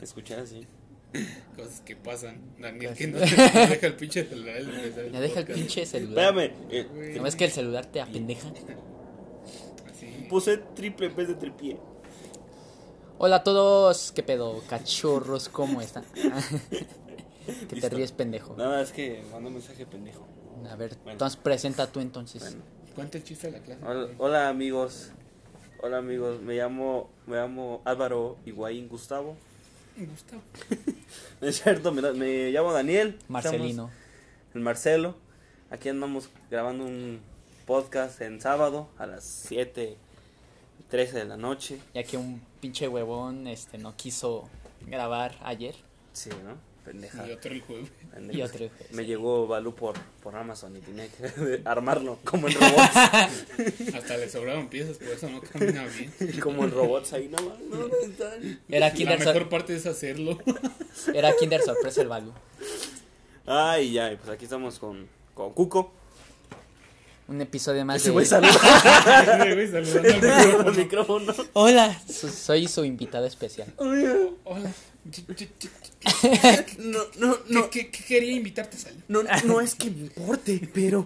Escuchar así. Cosas que pasan. Daniel, que no no deja el pinche celular. el deja el pinche celular. Espérame, eh. ¿No ves que el celular te apendeja? Así. puse triple en vez de tripié. Hola a todos, ¿qué pedo? Cachorros, ¿cómo están? que te ríes, pendejo. Nada, es que mandó un mensaje pendejo. A ver, Bueno. entonces presenta tú entonces. Bueno. Cuenta el chiste de la clase. Hola, hola, amigos. Hola amigos, me llamo, me llamo Álvaro Higuaín Gustavo. Gustavo. No es cierto, me, me llamo Daniel. Marcelino. Estamos- El Marcelo. Aquí andamos grabando un podcast en sábado a las 7 13 de la noche. Ya que un pinche huevón este no quiso grabar ayer. Sí, ¿no? Pendeja. Y otro el jueves. pendeja. Y otro. Me llegó Balú por, por Amazon y tenía que armarlo como en robots. Hasta le sobraron piezas, por eso no camina bien. como en robots ahí nada más. No. Era La Kinder, mejor Sor- parte es hacerlo. era Kinder Sorpresa el Balú. Ay, ya, pues aquí estamos con, con Cuco. Un episodio más de... saludando al micrófono. micrófono. Hola, so- soy su invitado especial. Hola. No, no, no. ¿Qué, qué- qué quería invitarte a salir? No, no es que me importe, pero.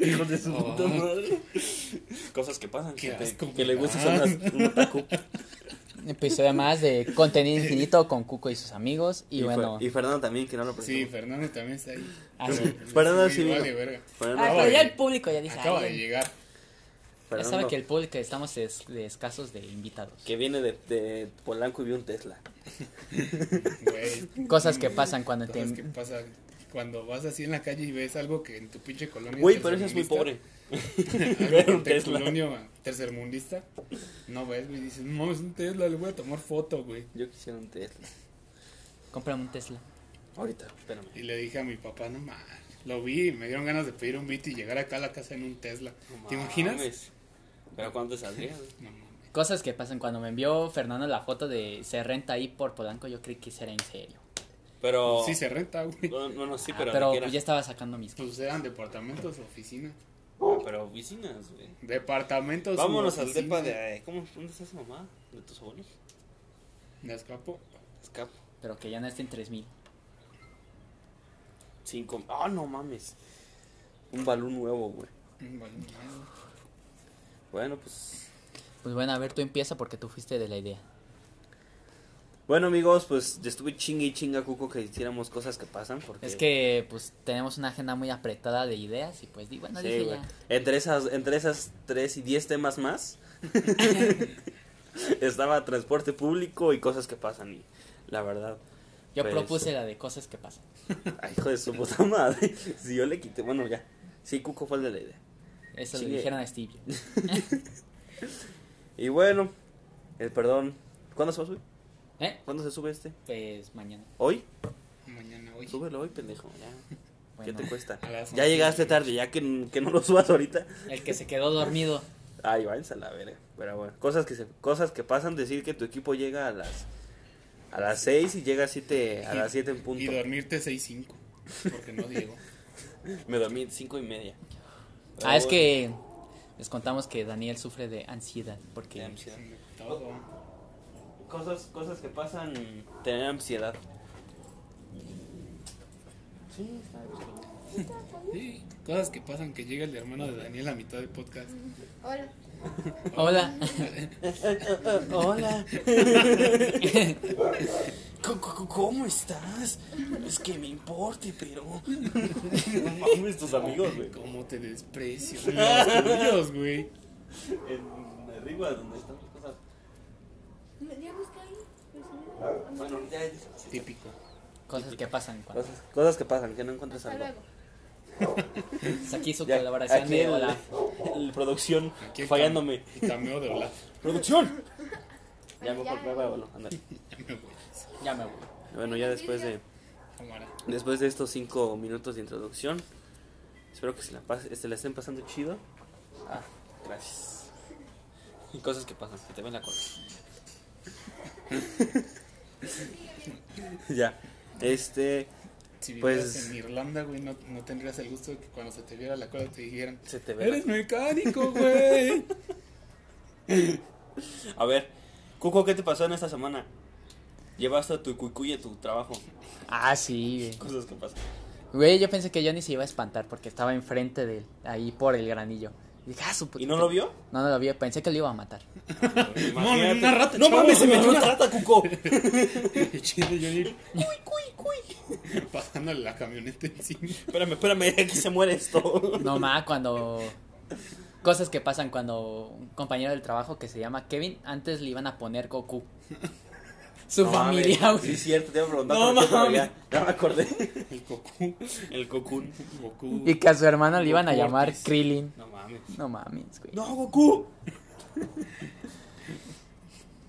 Hijos de su puta Oh. madre. Cosas que pasan, Qué que, te- asco, que le güey. gusta son las, un otaku. Episodio más de contenido infinito con Cuco y sus amigos. Y, Y, bueno, y Fernando también, que no lo Sí, presentó. Fernando también está ahí. Ah, sí. Fernando sí vale, vino. verga. Fernando, Ah, acaba pero ya de- el público ya dice. Acaba "Ay, de llegar. Ya sabe que el público estamos es- de escasos de invitados. que viene de, de Polanco y vio un Tesla. Güey. Cosas que pasan cuando te... Cosas que pasan cuando vas así en la calle y ves algo que en tu pinche colonia. Güey, pero ese es muy pobre. Algo un en tu Tesla. colonia tercermundista. No ves, güey. Dices, no, es un Tesla, le voy a tomar foto, güey. Yo quisiera un Tesla. Cómprame un Tesla. Ahorita, espérame. Y le dije a mi papá, no mames. Lo vi me dieron ganas de pedir un beat y llegar acá a la casa en un Tesla. No ¿Te imaginas? mames. ¿Pero cuánto te saldría? güey? No mames. Cosas que pasan cuando me envió Fernando la foto de se renta ahí por Polanco, yo creí que era en serio. Pero. Sí se renta, güey. No, no, no, sí, Ah, pero. pero ya estaba sacando mis Pues eran departamentos o oficinas. Ah, pero oficinas, güey. Departamentos. Vámonos al depa de. eh, ¿Cómo? ¿Dónde está su mamá? ¿De tus abuelos? Me escapo. Escapo. pero que ya no estén 3000. Cinco. Ah, no mames. Un balón nuevo, güey. Mm, vale, madre. Bueno, pues. Pues bueno, a ver, tú empieza porque tú fuiste de la idea. Bueno, amigos, pues ya estuve chingue y chinga Cuco que hiciéramos cosas que pasan. Porque... Es que pues tenemos una agenda muy apretada de ideas y pues di, bueno, Sí, dije ya. Entre esas, entre esas tres y diez temas más. estaba transporte público y cosas que pasan. Y la verdad. Yo pues, propuse la de cosas que pasan. Ay, hijo de su puta madre. Si yo le quité. Bueno, ya. Sí, Cuco fue el de la idea. Eso Chingue. le dijeron a Steve. Y bueno, eh, perdón. ¿Cuándo se va a subir? ¿Eh? ¿Cuándo se sube este? Pues mañana. ¿Hoy? Mañana, hoy. Súbelo hoy, pendejo. Ya. ¿Qué te cuesta? Ya llegaste tarde, ya que, que no lo subas ahorita. el que se quedó dormido. Ay, váyanse a la verga. Pero bueno, cosas que se, cosas que pasan, decir que tu equipo llega a las a las 6 y llega a 7 a las 7 en punto. Y dormirte 6-5. Porque no Diego. Me dormí 5 y media. Pero Ah, es bueno, que les contamos que Daniel sufre de ansiedad porque de ansiedad. Todo. Cosas, cosas que pasan, tener ansiedad. Sí, está bien. Sí, cosas que pasan que llega el hermano de Daniel a mitad del podcast. Hola. Hola. Hola. ¿Cómo- ¿Cómo cómo estás? Es que me importe, pero. No mames, tus amigos, güey. ¿Cómo te desprecio? Los tuyos, güey. En arriba, donde están las cosas. Ya busca ahí. Bueno, ya. Típico. Cosas que pasan cuando Cosas, cosas que pasan, que no encuentras Hasta algo. Aquí su Ya, colaboración aquí de el- hola. el producción Aquí fallándome. cameo de Olaf. ¡Producción! Ya, mejor, ya. va, va, bueno, ándale. Ya me voy. Ya me voy. Bueno, ya después de después de estos cinco minutos de introducción, espero que se la, pase, se la estén pasando chido. Ah, gracias. Y cosas que pasan, que te ven la cola. ya, este, Si vivieras Pues- en Irlanda, güey, no, no tendrías el gusto de que cuando se te viera la cola te dijeran, Se te ve. eres mecánico, güey. A ver, Cuco, ¿qué te pasó en esta semana? Llevaste a tu cuicuy a tu trabajo. Ah, sí, Cosas que pasan. güey. Güey, yo pensé que Johnny se iba a espantar porque estaba enfrente de él, ahí por el granillo. Y dije, ah, su puta- ¿Y no lo vio? No, no lo vi, pensé que lo iba a matar. Imagínate. una rata, No mames, se metió una rata. Cuco. Y chido, Johnny. Cuy, cuy, cuy. Pasándole la camioneta encima. Espérame, espérame, aquí se muere esto. No más cuando cosas que pasan cuando un compañero del trabajo que se llama Kevin antes le iban a poner Goku. Su No familia, güey. Sí, es cierto, te iba a preguntar. No por qué, ya, ya me acordé. El Goku. El Cocoon. Goku. Y que a su hermano le iban a llamar Ortiz. Krillin. No mames. No mames, güey. No, Goku.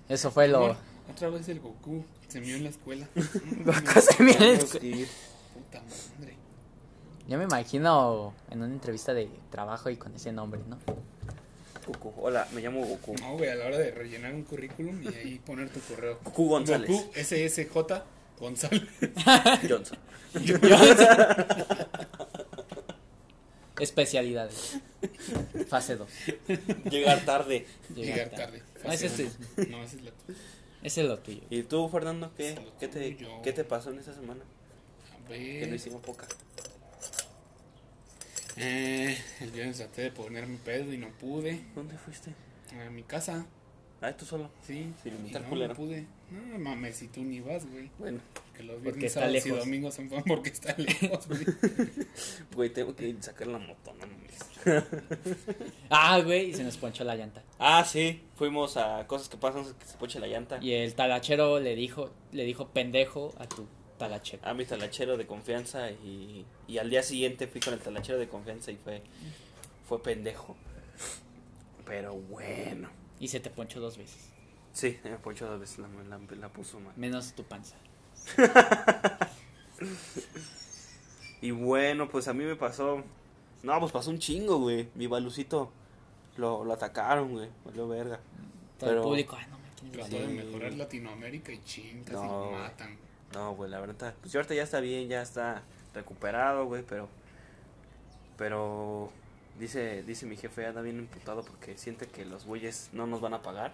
Eso fue lo Otra vez el Goku. Se mió en la escuela. Goku se mió en la escuela. Puta madre. Yo me imagino en una entrevista de trabajo y con ese nombre, ¿no? Goku. Hola, me llamo Goku. No, güey, a la hora de rellenar un currículum y ahí poner tu correo. Goku González. Goku SSJ González. Johnson. Especialidades. Fase 2. Llegar tarde. Llegar tarde. No, ese es, No, ese es la tuya. ese es lo tuyo. ¿Y tú, Fernando, qué, qué, te, qué te pasó en esta semana? A Que no ver. hicimos poca. Eh, el viernes traté de ponerme pedo y no pude. ¿Dónde fuiste? A mi casa, Ah, tú solo. sí. Sin invitar no, culero. no pude. No mames, si tú ni vas, güey. Bueno, Que los Porque viernes, está sábados y domingos son porque está lejos, güey. güey, tengo que sacar la moto, no mames. Ah, güey, y se nos ponchó la llanta. Ah, sí, fuimos a cosas que pasan que se poche la llanta. Y el talachero le dijo, le dijo pendejo a tu talachero. A mi talachero de confianza y, y al día siguiente fui con el talachero de confianza y fue, fue pendejo. Pero bueno. Y se te ponchó dos veces. Sí, me poncho dos veces, la, la, la puso mal. Menos tu panza. Y bueno, pues a mí me pasó. No, pues pasó un chingo, güey. Mi balucito lo, lo atacaron, güey. Valió verga. Todo Pero- el público, ah, no me Trató matar". de mejorar Latinoamérica y chingas No, y lo güey. matan. No, güey, la verdad. Pues yo ahorita ya está bien, ya está recuperado, güey, pero. Pero. Dice, dice mi jefe, anda bien imputado porque siente que los güeyes no nos van a pagar.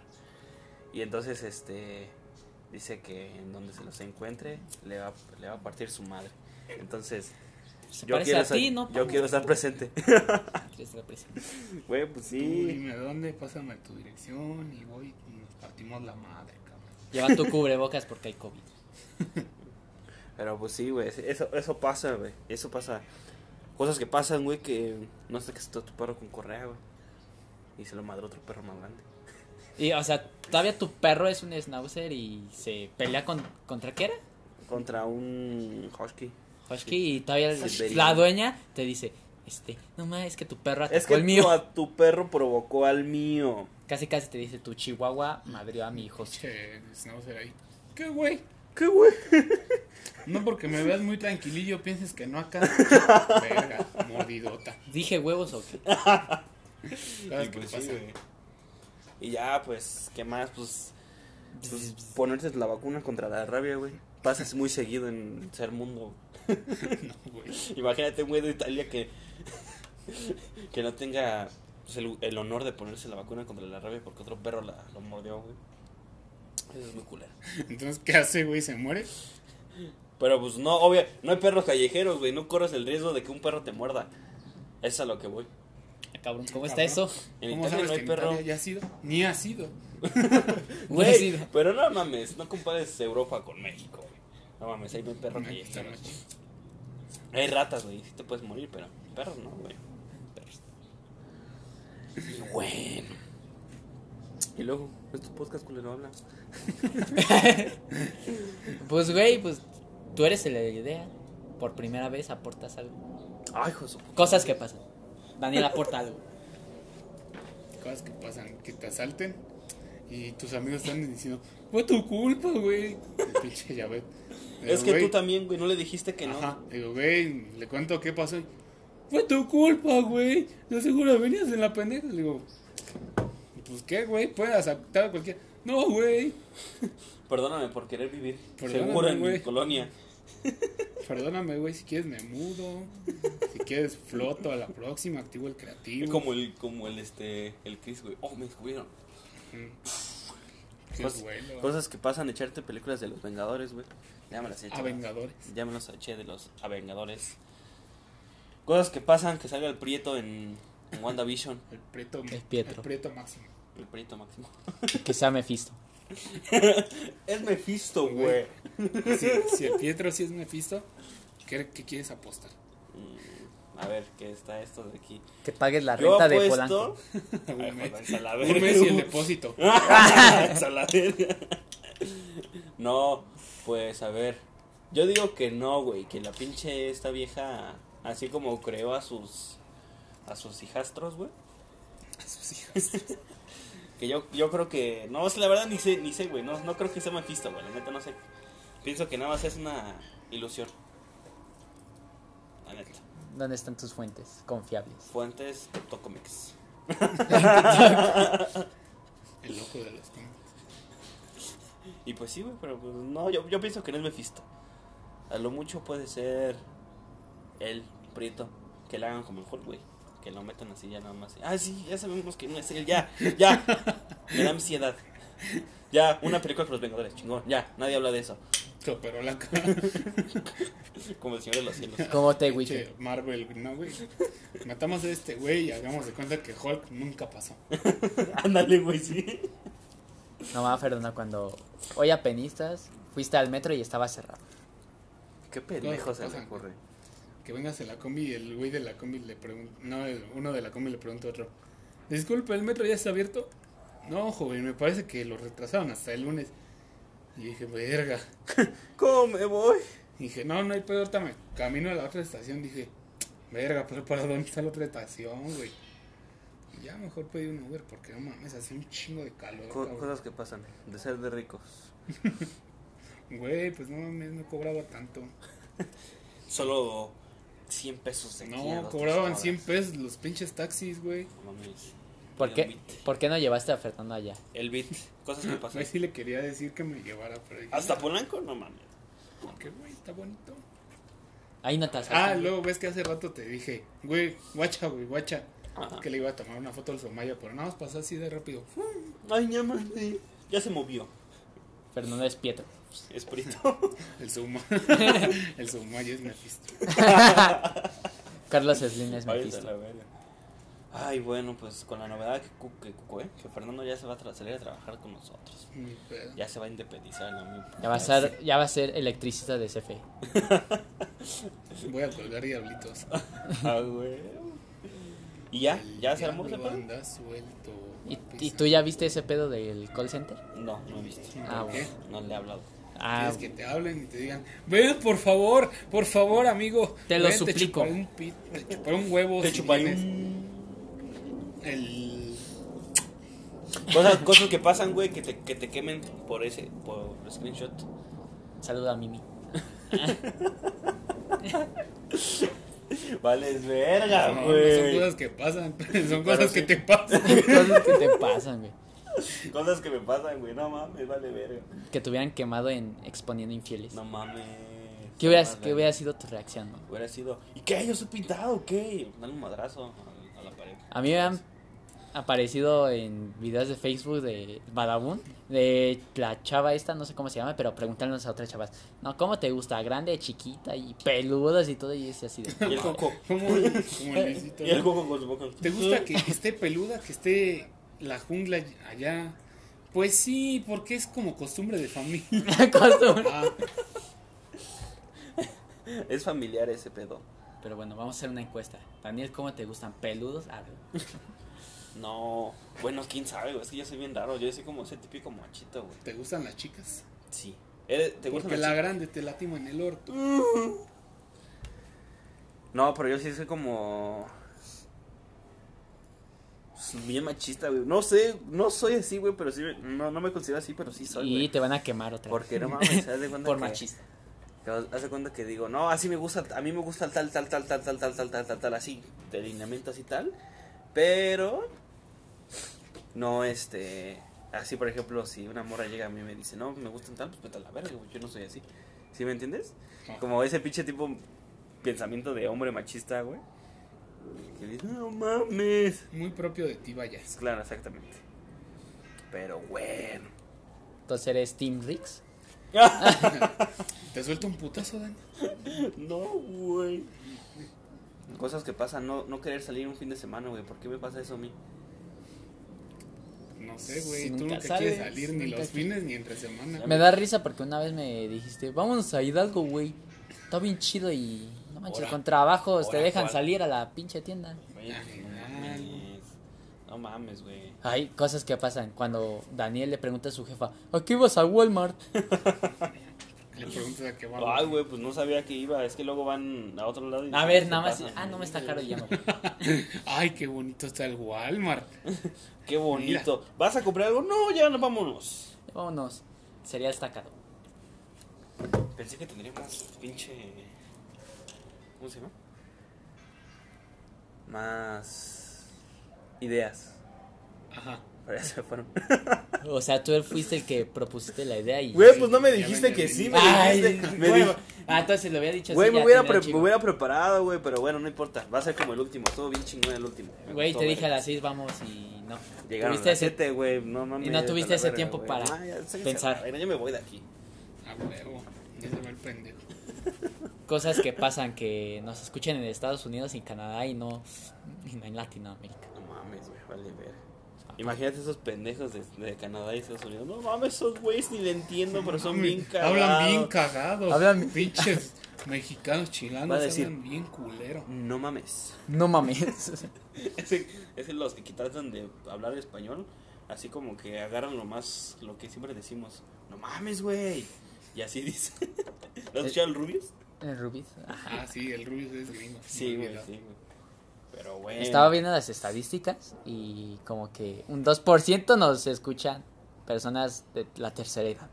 Y entonces, este. Dice que en donde se los encuentre, le va, le va a partir su madre. Entonces, Se yo quiero, a estar, ti, ¿no? yo quiero estar presente. Quieres estar presente. Güey, pues Tú sí. dime dónde, pásame tu dirección y voy y nos partimos la madre, cabrón. Lleva tu cubrebocas porque hay COVID. Pero pues sí, güey, eso, eso pasa, güey. Eso pasa. Cosas que pasan, güey, que no sé qué está tu perro con correa, güey. Y se lo madró otro perro más grande. Y, o sea, todavía tu perro es un schnauzer y se pelea con, contra qué era? Contra un husky. Husky y todavía la dueña te dice, este, no más, es que tu perro atacó Es que el mío. tu, a tu perro provocó al mío. Casi casi te dice, tu chihuahua madrió a mi hijo. Che, Schnauzer ahí. ¿Qué, güey? ¿Qué, güey? No porque me veas muy tranquilillo, pienses que no acá. Verga, mordidota. Dije huevos o qué. ¿Sabes qué pues pasa? Y ya, pues, ¿qué más? Pues, pues ponerte la vacuna contra la rabia, güey. Pasas muy seguido en ser mundo. no, güey. Imagínate un güey de Italia que, que no tenga pues, el, el honor de ponerse la vacuna contra la rabia porque otro perro la, lo mordió, güey. Eso es muy culero. Entonces, ¿qué hace, güey? ¿Se muere? Pero pues no, obvio, no hay perros callejeros, güey. No corres el riesgo de que un perro te muerda. Es a lo que voy. Ah, Cabrón, ¿cómo está Cabrón. eso? En ¿Cómo Italia sabes no hay que en perro. Italia ya ha sido? Ni ha sido. Güey, pero no mames, no compares Europa con México, güey. No mames, ahí no hay perros Aquí está callejeros. más chido. Hay ratas, güey, sí te puedes morir, pero perros no, güey. Perros. Y bueno. Y luego, ¿es tu podcast culero habla? Pues, güey, pues tú eres el de la idea. Por primera vez aportas algo. Ay, puta. Cosas que pasan. Daniel aporta algo. Cosas que pasan, que te asalten y tus amigos están diciendo, fue tu culpa, güey. Pinche ya ves. Es que tú también, güey, no le dijiste que no. Ajá. Digo, güey, le cuento qué pasó. Fue tu culpa, güey. De seguro venías en la pendeja. Le digo, pues qué, güey, puedes asaltar a cualquiera. No, güey. Perdóname por querer vivir Perdóname, seguro en mi güey. colonia. Perdóname, güey, si quieres me mudo. Si quieres floto a la próxima, activo el creativo. Como el, como el, este, el Chris, güey. Oh, me descubrieron. Qué Cos- bueno. Cosas que pasan, echarte películas de los Vengadores, güey. Ya me las he hecho. A Vengadores. Ya me las eché de los Avengadores. Cosas que pasan, que salga el Prieto en, en WandaVision. El Prieto, El Pietro. el Prieto máximo. El Prieto máximo. Que sea Mephisto. Es Mephisto, güey. Si, si el Pietro sí es Mephisto, ¿qué, qué quieres apostar? Mm, A ver, ¿qué está esto de aquí? Que pagues la Yo renta de. Polanco. Un mes, un mes y el depósito. No, pues a ver. Yo digo que no, güey. Que la pinche esta vieja, así como creó a sus a sus hijastros, güey. A sus hijas. Que yo, yo creo que. No, la verdad ni sé, ni sé, güey. No, no creo que sea Mephisto, güey. La neta no sé. Pienso que nada más es una ilusión. La neta. ¿Dónde están tus fuentes confiables? Fuentes Tocomex. El ojo de los cómics. Y pues sí, güey, pero pues no, yo, yo pienso que no es Mephisto. A lo mucho puede ser él, Prieto, que le hagan como el Hulk, güey. Que lo metan así ya nada más. Ah, sí, ya sabemos que no es él, ya, ya. Me da ansiedad. Ya, una película con los Vengadores, chingón, ya, nadie habla de eso. Operó la cara. Como el Señor de los Cielos. ¿Cómo te Witcher? Marvel, no, güey. Matamos a este güey y hagamos de cuenta que Hulk nunca pasó. Ándale, güey, sí. No va, Fernanda, cuando hoy a penistas fuiste al metro y estaba cerrado. Qué pendejo se que le ocurre. Que vengas en la combi y el güey de la combi le pregunta. No, el- uno de la combi le pregunta a otro. Disculpe, ¿el metro ya está abierto? No, joven, me parece que lo retrasaron hasta el lunes. Y dije, verga. ¿Cómo me voy? Y dije, no, no hay pedo, ahorita me camino a la otra estación. Dije, verga, pero ¿para dónde está la otra estación, güey? Y ya mejor pedí un Uber porque no mames, hace un chingo de calor. Co- cabrón. cosas que pasan, de ser de ricos. Güey, pues no mames, no cobraba tanto. Solo 100 pesos de No, cobraban tres 100 horas. pesos los pinches taxis, güey. No mames. ¿Por qué. ¿Por qué no llevaste a Fernando allá? El beat. Cosas que pasan. Güey, sí le quería decir que me llevara, pero dije, Hasta Polanco, no mames. Porque, güey, está bonito. Ahí no te Ah, luego ves que hace rato te dije, güey, guacha, güey, guacha. Ajá. Que le iba a tomar una foto al Somaya, pero nada más pasó así de rápido. Ay, ya mames. Ya se movió. Fernando es Pietro. Espíritu. El Suma. el Somaya es Mephisto. Carlos Slim es a Mephisto. Ay, bueno, pues con la novedad que, cu- que, cu- eh, que Fernando ya se va a salir a trabajar con nosotros. Ya se va a independizar. Mi- Ya va a ser, ya va a ser electricista de CFE. Voy a colgar diablitos. Ah, güey. ¿Y ya? El ¿Ya se armó anda suelto. ¿Y, y tú ya viste ese pedo del call center? No, no he visto. Ah, ¿Por qué? No le he hablado. Ah, Quieres que te hablen y te digan, ven por favor, por favor, amigo. Te lo suplico. chuparé un, pit- te chuparé un huevo. Te si chuparé vienes". un- El. Cosas, cosas que pasan, güey, que te, que te quemen por ese, por screenshot. saluda a Mimi. Vales verga, No, no güey. son cosas que pasan, son cosas que sí. te pasan. Cosas que te pasan, güey. Cosas que me pasan, güey. No mames, vale verga. Que te hubieran quemado en exponiendo infieles. No mames. ¿Qué, hubieras, ¿Qué hubiera sido tu reacción? no? Hubiera sido. ¿Y qué? ¿Yo soy pintado qué? Dale un madrazo a, a la pared. A mí me han aparecido en videos de Facebook de Badabun, de la chava esta, no sé cómo se llama, pero preguntándonos a otras chavas, no, ¿cómo te gusta? ¿Grande, chiquita y peludas y todo? Y es así de... Y el coco. Como el, como el Luisito, Y el coco con su boca. ¿Te gusta que esté peluda, que esté la jungla allá? Pues sí, porque es como costumbre de familia. Costumbre. Ah, Es familiar ese pedo. Pero bueno, vamos a hacer una encuesta. Daniel, ¿cómo te gustan? ¿Peludos? Ah, No. Bueno, quién sabe, güey. Es que yo soy bien raro. Yo soy como ese típico machito, güey. ¿Te gustan las chicas? Sí. ¿Eres- ¿Te gusta Porque la grande te latimo en el orto. No, pero yo sí soy como. pues, Bien machista, güey. No sé, no soy así, güey, pero sí. No, no me considero así, pero sí soy, y güey. te van a quemar otra vez. Porque no mames, haz de cuenta Por que- machista. que haz de cuenta que digo, no, así me gusta, a mí me gusta el tal, tal, tal, tal, tal, tal, tal, tal, tal, tal, así, de lineamiento así tal. Pero. No, este. Así, por ejemplo, si una morra llega a mí y me dice, no, me gustan tal, pues vete a la verga, güey. Yo no soy así. ¿Sí me entiendes? Ajá. Como ese pinche tipo pensamiento de hombre machista, güey. Que dice, no mames. Muy propio de ti, vaya. Claro, exactamente. Pero bueno. Entonces eres Team Rix. ¿Te suelto un putazo, Dan? No, güey. Cosas que pasan, no, no querer salir un fin de semana, güey. ¿Por qué me pasa eso a mí? No sé, güey. Si Tú nunca sales, quieres salir ni los fines ni entre semana. Me da risa porque una vez me dijiste, vámonos a Hidalgo, güey. Está bien chido y no manches, con trabajos te dejan ¿cuál? salir a la pinche tienda. Güey, no mames. No mames, güey. Hay cosas que pasan cuando Daniel le pregunta a su jefa, ¿a qué ibas a Walmart? Le preguntas a qué va. Ay, güey, pues no sabía que iba. Es que luego van a otro lado. y A ver, nada más, ah, no me está caro y ya no. Ay, qué bonito está el Walmart. Qué bonito. ¿Vas a comprar algo? No, ya no, vámonos. Vámonos, sería destacado. Pensé que tendría más pinche. ¿Cómo se llama? Más. Ideas. Ajá. Pero ya se me fueron. O sea, tú fuiste el que propusiste la idea y... Güey, pues no me dijiste que sí, me Ay, dijiste. Me bueno. di- Ah, entonces lo había dicho Güey, así, me hubiera, pre- me hubiera preparado, güey, pero bueno, no importa. Va a ser como el último. Estuvo bien chingón el último. Güey, te dije a las 6 vamos y no. Llegaron a las ese- 7, güey. No mames. y no tuviste ese verga, tiempo para Ah, ya, pensar. Ya me voy de aquí. A huevo. Ya se va el pendejo. Cosas que pasan que nos escuchen en Estados Unidos y Canadá y no, y no en Latinoamérica. No mames, güey, vale ver. Imagínate esos pendejos de, de Canadá y Estados Unidos. No mames, esos güeyes ni le entiendo, pero son bien cagados. Hablan bien cagados. Hablan- Pinches mexicanos a decir- Hablan bien culero. No mames. No mames. Ese, ese los que tratan de hablar español, así como que agarran lo más, lo que siempre decimos. No mames, güey. Y así dice. ¿Lo has escuchado el Rubius? El Rubis. Ajá. Ah, sí, el Rubius es gringo. Sí, güey, sí, güey. Pero bueno. Estaba viendo las estadísticas y como que un 2% nos escuchan personas de la tercera edad.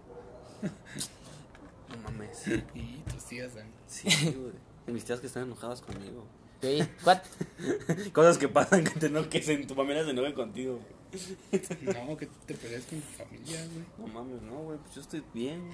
No mames. Y tus tías, Dan. Sí, güey. Y Mis tías que están enojadas conmigo. Güey, what? Cosas que pasan que te no, que se, tu familia se enoje contigo. No, que te peleas con tu familia, güey. No mames, no, güey, pues yo estoy bien.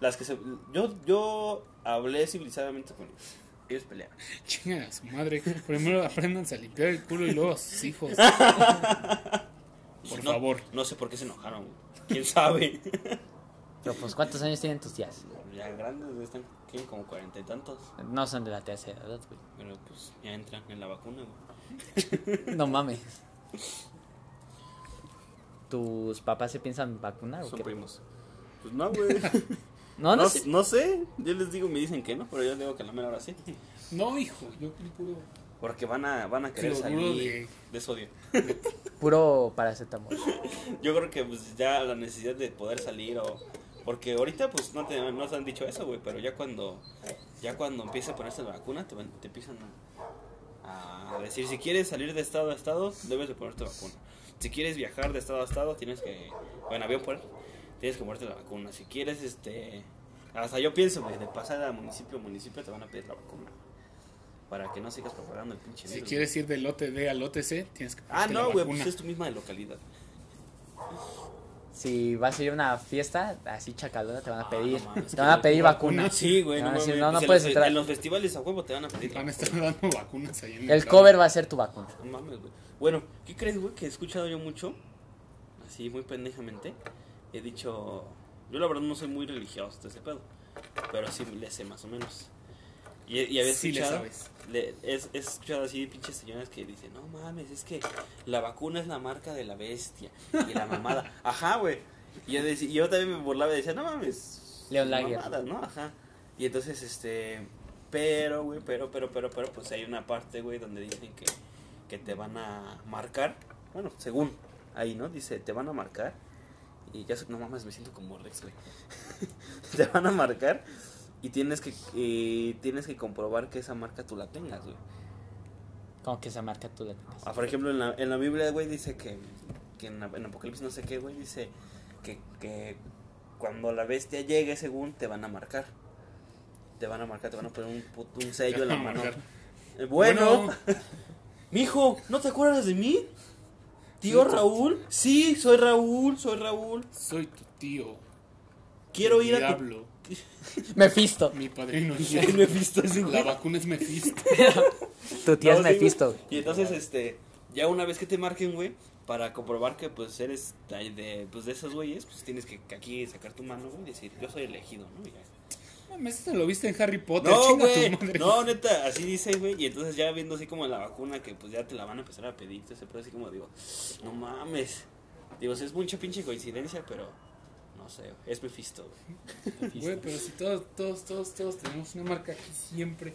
Las que se. Yo, yo hablé civilizadamente con ellos. Ellos pelearon. Chinga a su madre. Primero apréndanse a limpiar el culo y luego a sus hijos. Por No, favor. No sé por qué se enojaron, güey. ¿Quién sabe? Pero pues, ¿cuántos años tienen tus tías? ya grandes, están tienen como cuarenta y tantos. No son de la tercera edad, güey. Pero pues ya entran en la vacuna, güey. No mames. ¿Tus papás se piensan vacunar o Son qué? primos. Pues no, güey. No, no, No, sé. no sé. Yo les digo, me dicen que no, pero yo digo que la mera hora sí. No, hijo, yo puro. Porque van a, van a querer salir de- de sodio. Puro paracetamol. Yo creo que pues ya la necesidad de poder salir o porque ahorita pues no te, no te han dicho eso, güey, pero ya cuando ya cuando empiece a ponerse la vacuna te, van- te empiezan a, a decir si quieres salir de estado a estado debes de ponerte vacuna. Si quieres viajar de estado a estado tienes que bueno, avión por tienes que ponerte la vacuna. Si quieres este hasta yo pienso, güey, de pasar a municipio a municipio te van a pedir la vacuna. Para que no sigas propagando el pinche Si quieres ir del lote D al lote C, tienes que Ah, no, güey, pues es tu misma de localidad. Si vas a ir a una fiesta así chacalona, te van a Ah, pedir. no te van a pedir vacuna. Sí, güey, no van a decir, mames, no, no pues en puedes los, entrar. En los festivales a huevo te van a pedir. Van a estar dando vacunas ahí en El lado. cover va a ser tu vacuna. No mames, güey. Bueno, ¿qué crees, güey? Que he escuchado yo mucho, así muy pendejamente. He dicho, yo la verdad no soy muy religioso de ese pedo, pero sí le sé más o menos. Y, y había Sí escuchado, sabes. le- he, he escuchado así pinches señoras que dicen, no mames, es que la vacuna es la marca de la bestia y la mamada. Ajá, güey. Y yo, decía- y yo también me burlaba y decía, no mames. Leon Lager. mamadas, ¿no? Ajá. Y entonces, este, pero, güey, pero, pero, pero, pero, pues hay una parte, güey, donde dicen que, que te van a marcar. Bueno, según ahí, ¿no? Dice, te van a marcar. Y ya, no mames, me siento como Rex, güey. te van a marcar y tienes que, eh, tienes que comprobar que esa marca tú la tengas, güey. Como que esa marca tú la tengas. Ah, por ejemplo, en la, en la Biblia, güey, dice que, que en, en Apocalipsis no sé qué, güey, dice que, que cuando la bestia llegue, según, te van a marcar. Te van a marcar, te van a poner un, put- un sello en la mano. Eh, Bueno, mijo, ¿no te acuerdas de mí? ¿Tío Raúl? Sí, soy Raúl, soy Raúl. soy tu tío. Quiero el ir a tu, diablo. Mephisto. Mi padrino es Es Mephisto güey. La vacuna es Mephisto. Tu tía No, es sí, Mephisto. güey. Y entonces, este, ya una vez que te marquen, güey, para comprobar que pues eres de, de, pues, de esos güeyes, pues tienes que, que aquí sacar tu mano, güey, y decir, yo soy elegido, ¿no? Y ya. Mames, esto lo viste en Harry Potter. No, güey. No, neta, así dice, güey. Y entonces ya viendo así como la vacuna que pues ya te la van a empezar a pedir, pedo, así como digo, no mames. Digo, es mucha pinche coincidencia, pero no sé, es Mephisto, güey. Güey, pero si todos, todos, todos, todos tenemos una marca aquí siempre.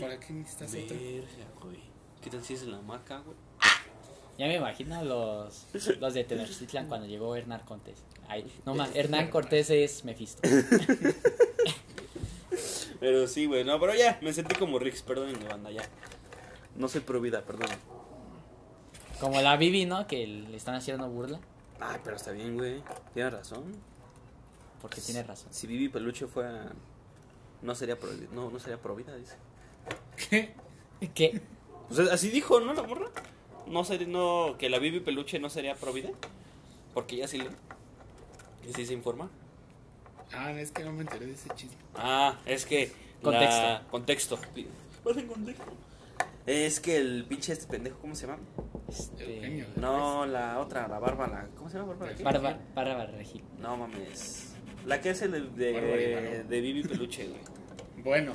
¿Para qué necesitas otra? Verga, güey. ¿Qué tal si es la marca, güey? Ya me imagino los, los de Tenochtitlan cuando llegó Hernán Cortés. Ay, no más, Hernán Cortés es Mephisto. Pero sí, güey, no, pero ya, me sentí como Rix, perdónenme, banda, ya. No soy pro vida, perdón. Como la Bibi, ¿no? Que le están haciendo burla. Ay, pero está bien, güey. Tienes razón. Porque tiene razón. Si Vivi Peluche fuera. No sería pro, no, no sería pro vida, dice. ¿Qué? ¿Qué? Pues así dijo, ¿no, la morra? No sería, no, que la Vivi Peluche no sería pro vida. Porque ella sí le. Y sí se informa. Ah, es que no me enteré de ese chisme. Ah, es que. Contexto. la- contexto. Vas en contexto. Es que el pinche este pendejo, ¿cómo se llama? Este. No, la otra, la barba, la. ¿Cómo se llama? ¿Bárbara? Bárbara, Bárbara Regil. No mames. La que hace de, Bárbara de, de Vivi Peluche, güey. Bueno,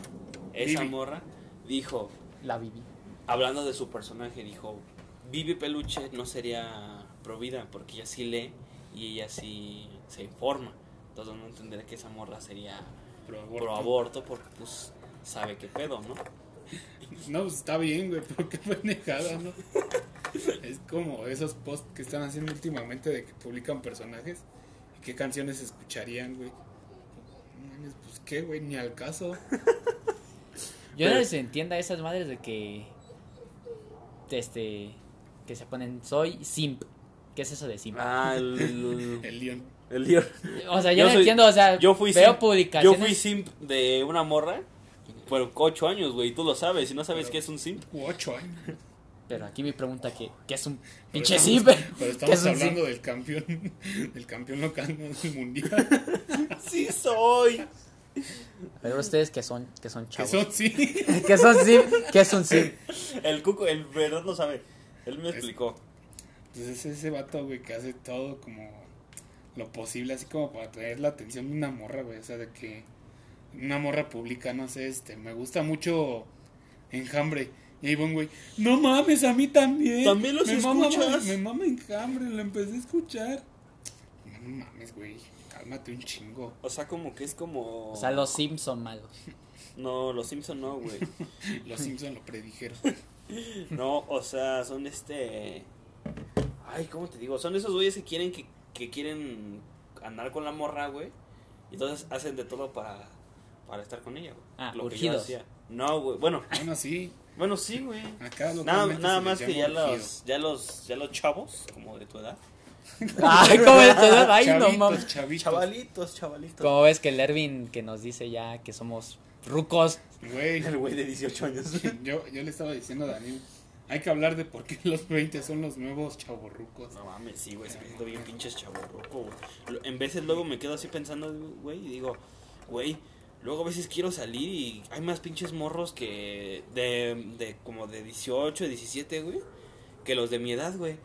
Esa morra dijo, La Bibi. hablando de su personaje, dijo, Vivi Peluche no sería provida porque ella sí lee y ella sí se informa. Entonces no entenderá que esa morra sería pro pro aborto. porque pues sabe qué pedo, ¿no? No, pues está bien, güey, pero qué pendejada, ¿no? es como esos posts que están haciendo últimamente de que publican personajes y qué canciones escucharían, güey. Pues qué, güey, ni al caso. Yo Pero- no les entiendo a esas madres de que. Este. Que se ponen. Soy simp. ¿Qué es eso de simp? Ah, el... el, El león. el lío. o sea, yo, yo no soy- entiendo, o sea, Yo fui veo simp, publicaciones. yo fui simp de una morra por ocho años, güey, tú lo sabes, si no sabes Pero- qué es un simp. Ocho años. Pero aquí mi pregunta que ¿qué es un Pero pinche estamos- simp? Pero ¿Qué estamos es hablando simp? del campeón, del campeón local, mundial. Sí soy. Pero ustedes que son que son Que chavos. son sí. ¿Qué son simp? ¿Qué es un simp? El cuco, el verdad no sabe. Él me explicó. Pues es ese vato, güey, que hace todo como lo posible, así como para atraer la atención de una morra, güey. O sea, de que una morra publica, no sé, este, me gusta mucho Enjambre. Y ahí va un güey, no mames, a mí también. ¿También los me mama- escuchas? me mama Enjambre, lo empecé a escuchar. No mames, güey, cálmate un chingo. O sea, como que es como. O sea, los sims son malos. No, los Simpson no, güey. Los Simpson lo predijeron. No, o sea, son este. Ay, ¿cómo te digo? Son esos güeyes que quieren que, que quieren andar con la morra, güey. Y entonces hacen de todo para, para estar con ella, güey. Ah, Lo que yo hacía. No, güey. Bueno, Bueno, sí, bueno, sí, güey. acá Nada, nada más que ya urgido. los, ya los, ya los chavos, como de tu edad. Ay, ¿cómo es todo? Ay, no Chavitos, mames. chavitos. Chavalitos, chavalitos. ¿Cómo ves que el Ervin que nos dice ya que somos rucos? Güey, El güey de 18 años. yo, yo le estaba diciendo a Daniel, hay que hablar de por qué los 20 son los nuevos chavorrucos. No mames, sí, güey, se me siento bien pinches güey. Lo- En veces luego me quedo así pensando, güey, y digo, güey, luego a veces quiero salir y hay más pinches morros que de, de como de 18, 17, güey, que los de mi edad, güey.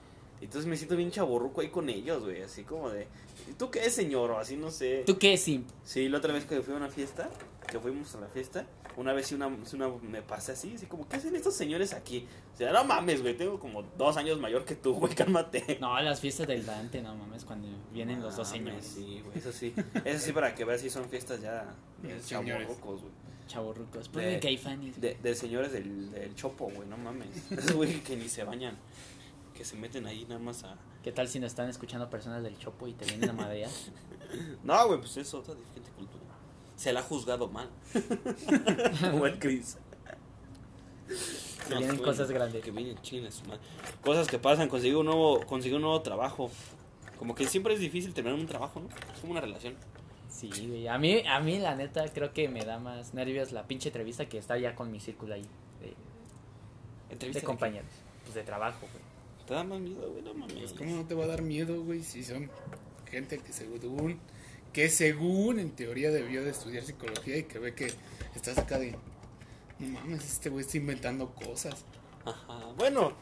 Entonces me siento bien chaborruco ahí con ellos, güey, así como de, ¿y tú qué, señor? O así, no sé. ¿Tú qué simp? Sí, la otra vez que fui a una fiesta, que fuimos a la fiesta, una vez una, una me pasé así, así como, ¿qué hacen estos señores aquí? O sea, no mames, güey, tengo como dos años mayor que tú, güey, cálmate. No, las fiestas del Dante, no mames, cuando vienen los dos Mames, señores. Sí, güey, eso sí. Eso sí, para que veas si son fiestas ya de chavorrucos, güey. Chavorrucos. De- Pues Caifanis. De, de señores del, del chopo, güey, no mames. Esos güey que ni se bañan. Que se meten ahí nada más a. ¿Qué tal si nos están escuchando personas del Chopo y te vienen a madear? No, güey, pues es otra diferente cultura. Se la ha juzgado mal. Como el Chris. Que vienen güey, cosas grandes. Que vienen su madre. Cosas que pasan, conseguir un nuevo, conseguir un nuevo trabajo. Como que siempre es difícil terminar un trabajo, ¿no? Es como una relación. Sí, güey. A mí, a mí, la neta, creo que me da más nervios la pinche entrevista que estar ya con mi círculo ahí de, Entrevista de compañeros. Pues de trabajo, güey. Te da más miedo, güey, no mames. Pues, ¿cómo no te va a dar miedo, güey? Si son gente que según que según en teoría debió de estudiar psicología y que ve que estás acá de, no mames, este güey está inventando cosas. Ajá. Bueno,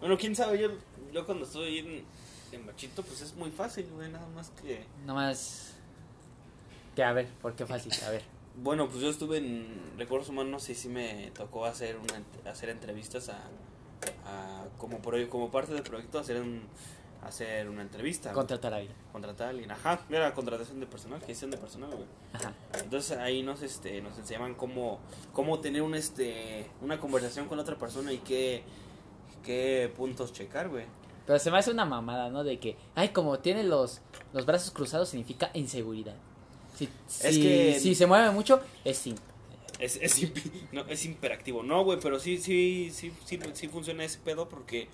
bueno, quién sabe, yo, yo cuando estoy en, en bachito, pues es muy fácil, güey, nada más que... Nomás. Que a ver, ¿por qué fácil? A ver. Bueno, pues yo estuve en recursos humanos y sí me tocó hacer una, hacer entrevistas a, a como pro- como parte del proyecto hacer un hacer una entrevista. Contratar a alguien. contratar a alguien. Ajá, era contratación de personal, gestión de personal, güey. Ajá. Entonces ahí nos este nos enseñaban cómo cómo tener un este una conversación con otra persona y qué qué puntos checar, güey. Pero se me hace una mamada, ¿no? De que, ay, como tiene los, los brazos cruzados significa inseguridad. Si, Es si- que- si se mueve mucho, es simp. Es, es, imp- no, es imperactivo. No, güey, pero sí, sí, sí, sí, sí funciona ese pedo porque,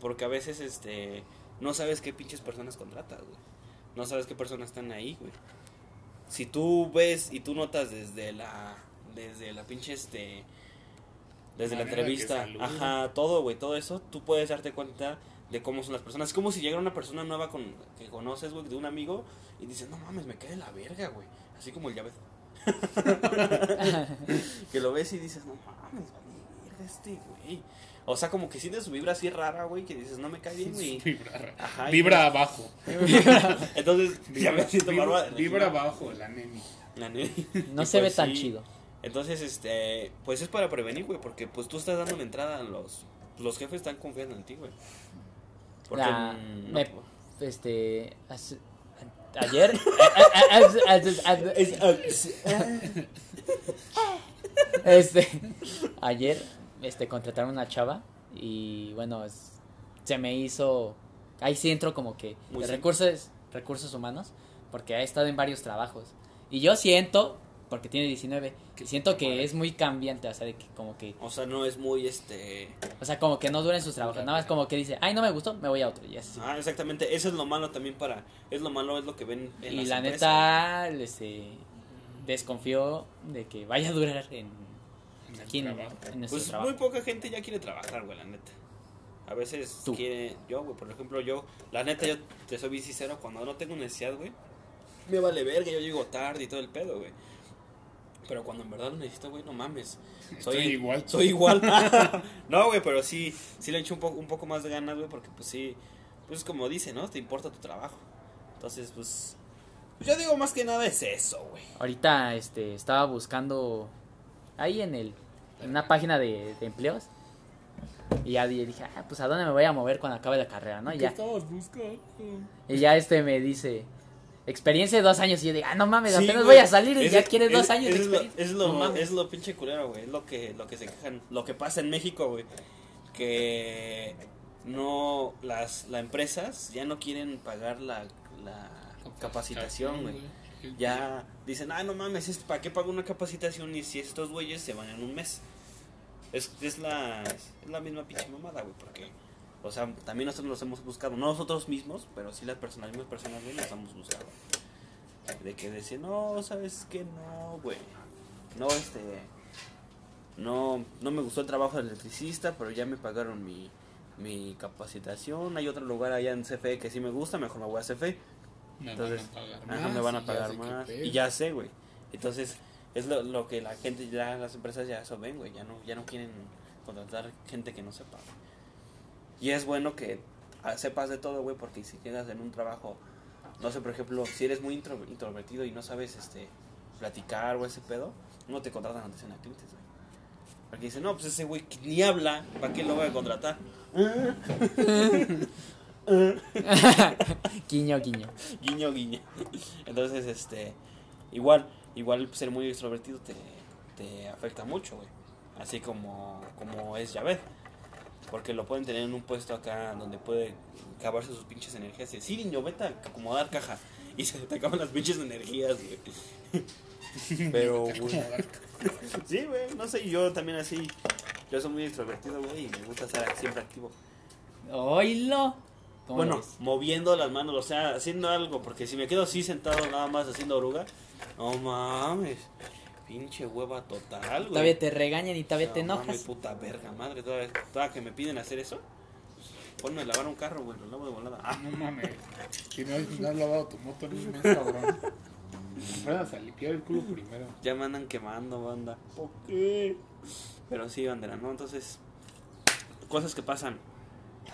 porque a veces, este, no sabes qué pinches personas contratas, güey. No sabes qué personas están ahí, güey. Si tú ves y tú notas desde la, desde la pinche, este, desde la entrevista, ajá, todo, güey, todo eso, tú puedes darte cuenta de cómo son las personas. Es como si llegara una persona nueva con, que conoces, güey, de un amigo y dices, no mames, me cae la verga, güey. Así como el llave. que lo ves y dices, no mames, vale, este, güey. O sea, como que sientes su vibra así rara, güey, que dices, no me cae bien, güey. Vibra, Ajá, y- vibra abajo. Entonces, ya me siento vibra, barba. vibra abajo, la neni. La neta. No Y se pues ve tan sí. chido. Entonces, este, pues es para prevenir, güey, porque pues tú estás dando la entrada a los, los jefes están confiando en ti, güey. Porque La- me- Este. ayer. este. Ayer, este, contrataron una chava. Y bueno, es- se me hizo. Ahí sí entro como que. De recursos, recursos humanos. Porque ha estado en varios trabajos. Y yo siento. Porque tiene 19. Que siento que madre. es muy cambiante. O sea, de que como que. o sea, no es muy, este, O sea, como que no duran sus trabajos. Nada más como que dice, ay, no me gustó, me voy a otro. Y así. ah, exactamente, eso es lo malo también para, es lo malo, es lo que ven en Y las la empresas, neta, este, desconfío de que vaya a durar en, En aquí en, en Pues trabajo. muy poca gente ya quiere trabajar, güey, la neta. A veces Tú. quiere, yo, güey, por ejemplo, yo, la neta, yo te soy bien sincero, cuando no tengo necesidad, güey, me vale verga, yo llego tarde y todo el pedo, güey. Pero cuando en verdad lo necesito, güey, no mames. Soy Estoy igual. Soy igual. no, güey, pero sí, sí le echo un poco, un poco más de ganas, güey, porque pues sí, pues como dice, ¿no? Te importa tu trabajo. Entonces, pues, pues yo digo más que nada es eso, güey. Ahorita, este, estaba buscando ahí en el, en una página de, de empleos. Y ya di- dije, ah, pues a dónde me voy a mover cuando acabe la carrera, ¿no? Y ¿Qué ya, estabas buscando? y ya este me dice, experiencia de dos años. Y yo digo, ah, no mames, Sí, apenas güey. voy a salir y Es- ya quieres es- dos años de es lo, experiencia. es, lo, No mames. es lo pinche culero, güey. Es lo que, lo que se quejan. Lo que pasa en México, güey. Que no. Las, las empresas ya no quieren pagar la, la capacitación, güey. Ya dicen, ah, no mames, ¿es- ¿para qué pago una capacitación? Y si estos güeyes se van en un mes. Es, es, la, la misma pinche mamada, güey. Porque. O sea, también nosotros los hemos buscado. No nosotros mismos, pero sí las personas, las mismas personas, güey, los hemos buscado. De que decir, no, sabes que no, güey. No, este. No, no me gustó el trabajo de electricista, pero ya me pagaron mi, mi capacitación. Hay otro lugar allá en CFE que sí me gusta, mejor me voy a CFE. Me Entonces, van a pagar más. me van a y ya pagar más. Y ya sé, güey. Entonces, es lo, lo que la gente, ya las empresas ya eso ven, güey. Ya no, ya no quieren contratar gente que no sepa. Y es bueno que sepas de todo, güey, porque si llegas en un trabajo, no sé, por ejemplo, si eres muy intro- introvertido y no sabes este platicar o ese pedo, no te contratan atención a clientes, güey. Porque dicen, no, pues ese güey ni habla, ¿para qué lo voy a contratar? Guiño, guiño. guiño guiño. Entonces este igual igual ser muy extrovertido te, te afecta mucho güey. Así como como es Javed porque lo pueden tener en un puesto acá donde puede acabarse sus pinches energías y decir niño vete a acomodar caja y se te acaban las pinches energías güey. Pero güey, sí güey no sé yo también así yo soy muy extrovertido güey y me gusta estar siempre activo. Oílo. ¿Cómo lo bueno, moviendo las manos, o sea, haciendo algo, porque si me quedo así sentado nada más haciendo oruga, no mames, pinche hueva total, güey. Todavía te regañan y todavía te No enojas. mames, puta verga, madre, todavía, todavía que me piden hacer eso. ponme a lavar un carro, güey, lo lavo de volada. Ah, No mames. Si no, no has lavado tu moto, no es cabrón. Aprendas a limpiar el culo primero. ya me andan quemando, banda. ¿Por qué? Pero sí, bandera, ¿no? Entonces, cosas que pasan.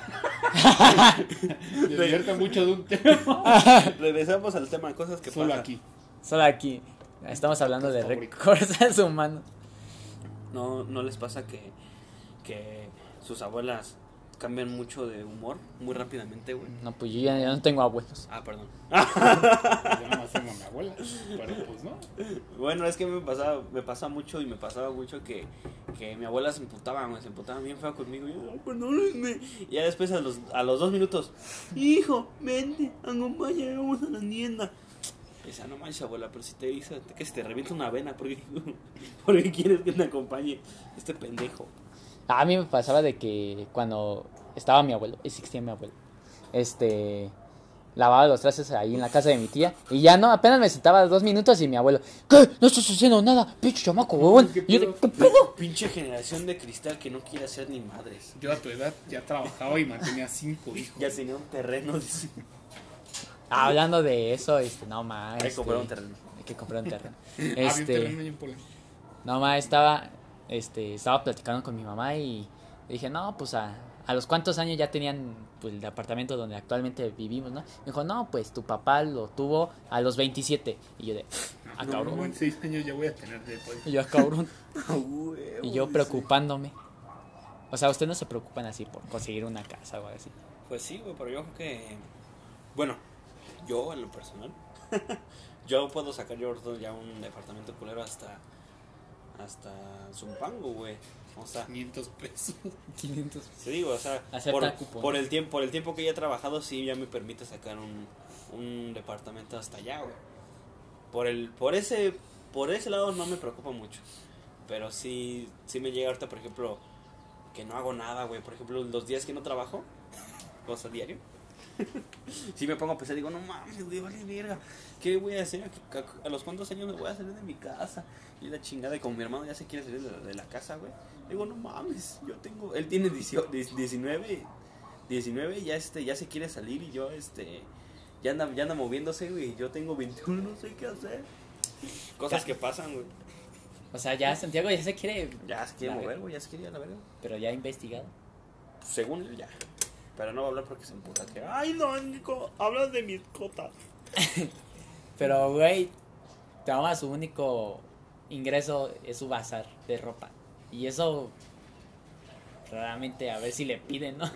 Divierta mucho de un tema. Regresamos al tema de cosas que Solo pasan. aquí. Solo aquí. Estamos hablando de recursos humanos. No, no les pasa que, que sus abuelas cambian mucho de humor muy rápidamente, güey. No, pues yo ya, ya no tengo abuelos. Ah, perdón. Yo nomás tengo a mi abuela. Pero pues no. Bueno, es que me pasaba, me pasa mucho y me pasaba mucho que, que mi abuela se emputaba, güey, se emputaba bien feo conmigo. Y yo, "Ay, perdónenme. Y ya después a los, a los dos minutos, hijo, vente, acompáñame, vamos a la tienda. Y decía, no manches, abuela, pero si te dice que se te revienta una vena, ¿por qué, por qué quieres que te acompañe este pendejo? A mí me pasaba de que cuando estaba mi abuelo, existía mi abuelo, este, lavaba los trastes ahí en la casa de mi tía y ya no, apenas me sentaba dos minutos y mi abuelo, ¿qué? No estás haciendo nada, pinche chamaco, huevón. ¿Qué Y yo de, pedo? ¿qué pedo? Pinche generación de cristal que no quiere hacer ni madres. Yo a tu edad ya trabajaba y mantenía cinco hijos. Ya tenía un terreno, dice. Hablando de eso, este, no más. Hay que comprar un terreno. Hay que comprar un terreno. Ah, Este, terreno Polanco. no más, estaba, este, estaba platicando con mi mamá y dije, no, pues a, a los cuántos años ya tenían pues, el departamento donde actualmente vivimos, ¿no? Me dijo, no, pues tu papá lo tuvo a los 27. Y yo de, ah, No, cabrón. en seis años ya voy a tener después. Y yo, "Ah, cabrón. Y yo preocupándome. O sea, ustedes no se preocupan así por conseguir una casa o algo así. Pues sí, güey, pero yo creo que. Bueno, yo en lo personal. yo puedo sacar yo ahorita ya un departamento culero hasta. Hasta Zumpango, güey. O sea, 500 pesos. 500. te digo, o sea, por, por el tiempo, por el tiempo que ya he trabajado, sí ya me permite sacar un, un departamento hasta allá, güey. Por el, por ese, por ese lado no me preocupa mucho. Pero sí, sí me llega ahorita, por ejemplo, que no hago nada, güey. Por ejemplo, los días que no trabajo, o sea, diario. Sí me pongo a pensar, digo, no mames, güey, vale verga. ¿Qué voy a hacer? ¿A, los cuántos años me voy a salir de mi casa? Y la chingada, y como mi hermano ya se quiere salir de, la- de la casa, güey. Digo, no mames, yo tengo, él tiene 18 19, 19, ya este, ya se quiere salir y yo, este, ya anda, ya anda moviéndose, güey. Yo tengo 21, no sé qué hacer. Cosas que pasan, güey. O sea, ya Santiago ya se quiere, Ya se quiere mover, güey, ya se quiere a la verga. pero ya ha investigado. Según él, ya. Pero no va a hablar porque se emputa. Que, Ay, no, Nico, hablas de mis cotas. Pero, güey, mamá su único ingreso es su bazar de ropa. Y eso, raramente, a ver si le piden, ¿no?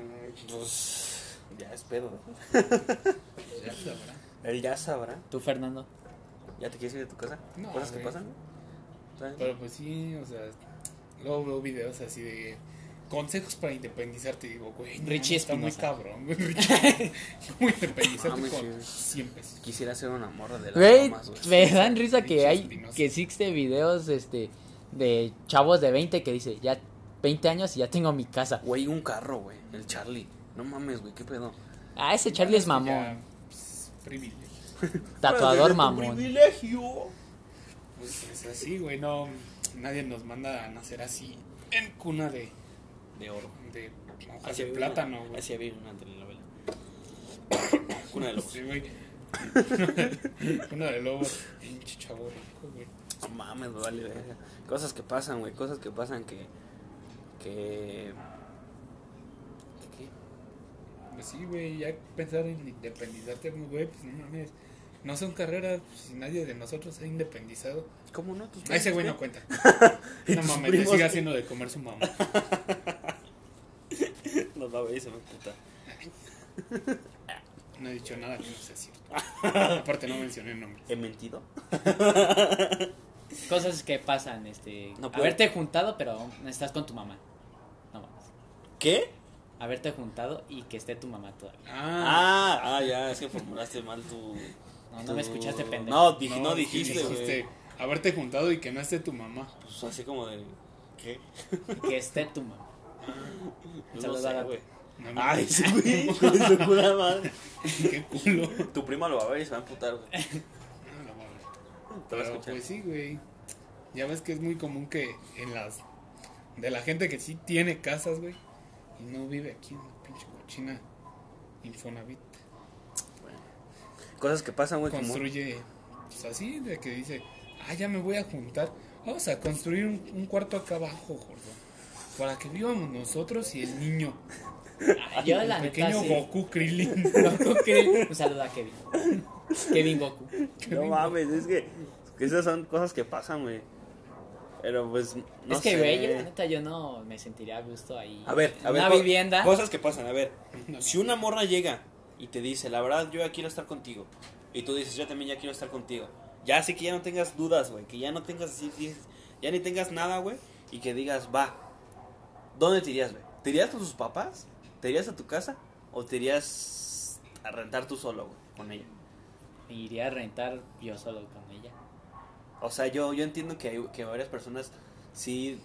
Pues, ya es pedo. Ya sabrá. Él ya sabrá. Tú, Fernando. ¿Ya te quieres ir de tu casa? No, ¿Cosas que pasan? Pero pues sí, o sea, luego veo videos así de consejos para independizarte digo, güey, no, Richie está muy cabrón, güey. Richie, ¿Cómo independizarte Mames, con sí. 100 pesos? Quisiera ser una morra de las Güey, güey. me dan risa que Richie hay, Espinosa. que existe videos, este, de chavos de 20 que dice, ya 20 años y ya tengo mi casa. Güey, un carro, güey. El Charlie. No mames, güey, qué pedo. Ah, ese Charlie es mamón. ya, pues, privilegio. Tatuador Tu mamón. privilegio. Pues es así, güey, no, nadie nos manda a nacer así en cuna de, De oro. de había plátano, güey. Así había una telenovela. Cuna de lobos. Sí, güey. Una de lobos, pinche chavo rico, güey. No mames, vale verga. Cosas que pasan, güey. Cosas que pasan que. Que. ¿Qué? Pues sí, güey, ya pensar en independizarte, güey, pues no mames. No son carreras, pues, si nadie de nosotros se ha independizado. ¿Cómo no? Tus A ese güey no cuenta. ¿Y No mames, sigue haciendo de comer su mamá. Los va a ver y se me puta. No he dicho nada que no sea cierto. Aparte no mencioné nombres. ¿He mentido? Cosas que pasan, este, No haberte juntado pero no estás con tu mamá. No mames. ¿Qué? Haberte juntado y que esté tu mamá todavía. Ah, Ah, ah, ya, es que formulaste mal tu. No, no me escuchaste, pendejo. No, dije, no, dijiste, haberte juntado y que no esté tu mamá. Pues así como de. ¿Qué? Y que esté tu mamá. No, sé, a güey. No, Ay, sí, güey. de su puta madre. qué culo. Tu prima lo va a ver y se va a emputar, güey. No, no mames. Te va a escuchar. pues sí, güey. Ya ves que es muy común que en las... De la gente que sí tiene casas, güey. Y no vive aquí en la pinche cochina Infonavit. Cosas que pasan, güey, como... Construye, pues así, de que dice, ah, ya me voy a juntar. Vamos a construir un, un cuarto acá abajo, gordo. Para que vivamos nosotros y el niño. Ah, Yo, la el neta, pequeño sí. Goku Krillin. Goku Krillin. Un saludo a Kevin. Kevin Goku. No mames, es que, esas son cosas que pasan, güey. Pero pues, no es que, güey, yo la neta yo no me sentiría a gusto ahí. A ver, a En ver. Una vivienda. Cosas que pasan, a ver. Si una morra llega y te dice, la verdad, yo ya quiero estar contigo. Y tú dices, yo también ya quiero estar contigo. Ya así que ya no tengas dudas, güey. Que ya no tengas así, ya ni tengas nada, güey. Y que digas, va. ¿Dónde te irías, güey? ¿Te irías con sus papás? ¿Te irías a tu casa? ¿O te irías a rentar tú solo, güey? Con ella. Me iría a rentar yo solo con ella. O sea, yo, yo entiendo que, hay, que varias personas sí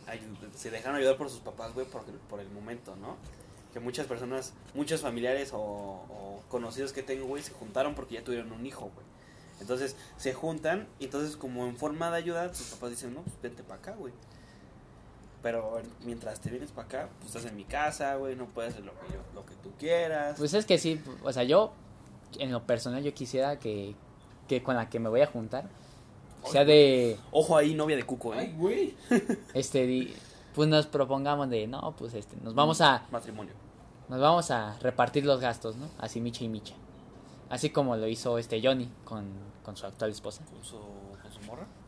se dejaron ayudar por sus papás, güey, por, por el momento, ¿no? Que muchas personas, muchos familiares o, o conocidos que tengo, güey, se juntaron porque ya tuvieron un hijo, güey. Entonces, se juntan y entonces como en forma de ayuda, sus papás dicen, no, pues vente para acá, güey. Pero mientras te vienes para acá, pues estás en mi casa, güey, no puedes hacer lo que, yo, lo que tú quieras. Pues es que sí, o sea, yo, en lo personal, yo quisiera que, que con la que me voy a juntar, sea de, Ojo ahí, novia de Cuco, ¿eh? Ay, güey. este, di- pues nos propongamos de, no, pues este, nos vamos a, Matrimonio. nos vamos a repartir los gastos, ¿no? Así Micha y Micha. Así como lo hizo este Johnny con, con su actual esposa. ¿Con su?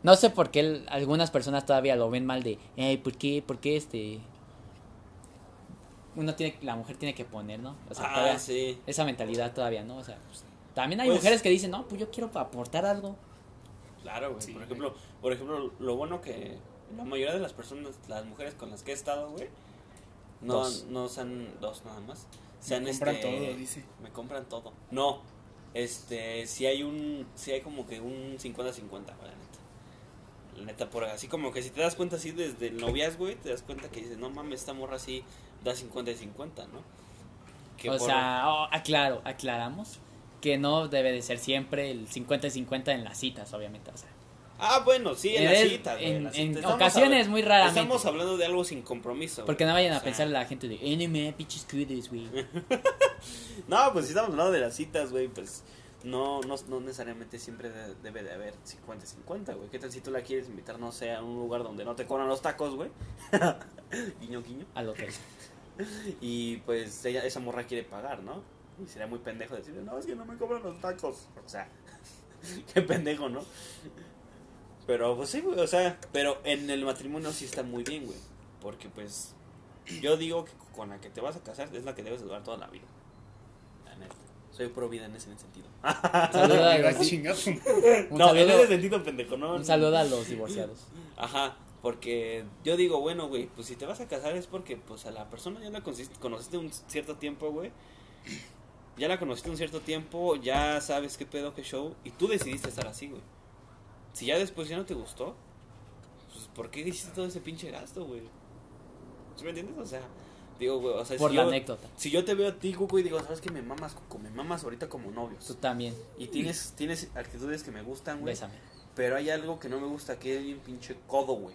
No sé por qué el- algunas personas todavía lo ven mal de, hey, ¿por qué, por qué este... Uno tiene, la mujer tiene que poner, ¿no? O sea, ah, todavía- sí. esa mentalidad todavía, ¿no? O sea, pues, también hay Pues- mujeres que dicen, no, pues yo quiero aportar algo. Claro, güey. Sí, por güey. ejemplo, por ejemplo, lo bueno que la mayoría de las personas, las mujeres con las que he estado, güey, no, Dos. no sean dos nada más. Sean Me compran este, todo, dice. Me compran todo. No, este, si hay un, si hay como que un 50-50, güey, la neta. Por así como que si te das cuenta así desde el noviazgo, güey, te das cuenta que dices, no mames, esta morra así da 50 y 50, ¿no? Que o por- sea, oh, aclaro, aclaramos que no debe de ser siempre el 50 y 50 en las citas, obviamente. O sea, Ah, bueno, sí, en las citas, güey, en- las citas. Ocasiones muy raramente. Estamos hablando de algo sin compromiso. porque güey. no vayan O a sea, pensar la gente de, eh, no me pinches cudes, güey. No, pues si estamos hablando de las citas, güey, pues no, no, no necesariamente siempre de- debe de haber 50-50, güey. ¿Qué tal si tú la quieres invitar, no sé, a un lugar donde no te cobran los tacos, güey? guiño, guiño. Al hotel. Y pues ella, esa morra quiere pagar, ¿no? Y sería muy pendejo decirle, no, es que no me cobran los tacos. O sea, qué pendejo, ¿no? Pero pues sí, güey, o sea, pero en el matrimonio sí está muy bien, güey. Porque pues yo digo que con la que te vas a casar es la que debes de durar toda la vida. Soy pro vida en ese sentido. Saludo a los, no, en saludo, ese sentido, pendejo, no. un saludo a los divorciados. Ajá, porque yo digo, bueno, güey, pues si te vas a casar es porque pues a la persona ya la conociste, conociste un cierto tiempo, güey. Ya la conociste un cierto tiempo, ya sabes qué pedo, qué show, y tú decidiste estar así, güey. Si ya después ya no te gustó, pues ¿por qué hiciste todo ese pinche gasto, güey? ¿Sí me entiendes? O sea, digo, güey, o sea, Por si la yo, anécdota. si yo te veo a ti, Cuco, y digo, ¿sabes qué? Me mamas, Cuco, me mamas ahorita como novios. Tú también. Y tienes, tienes actitudes que me gustan, güey. Bésame. Pero hay algo que no me gusta, que es bien pinche codo, güey.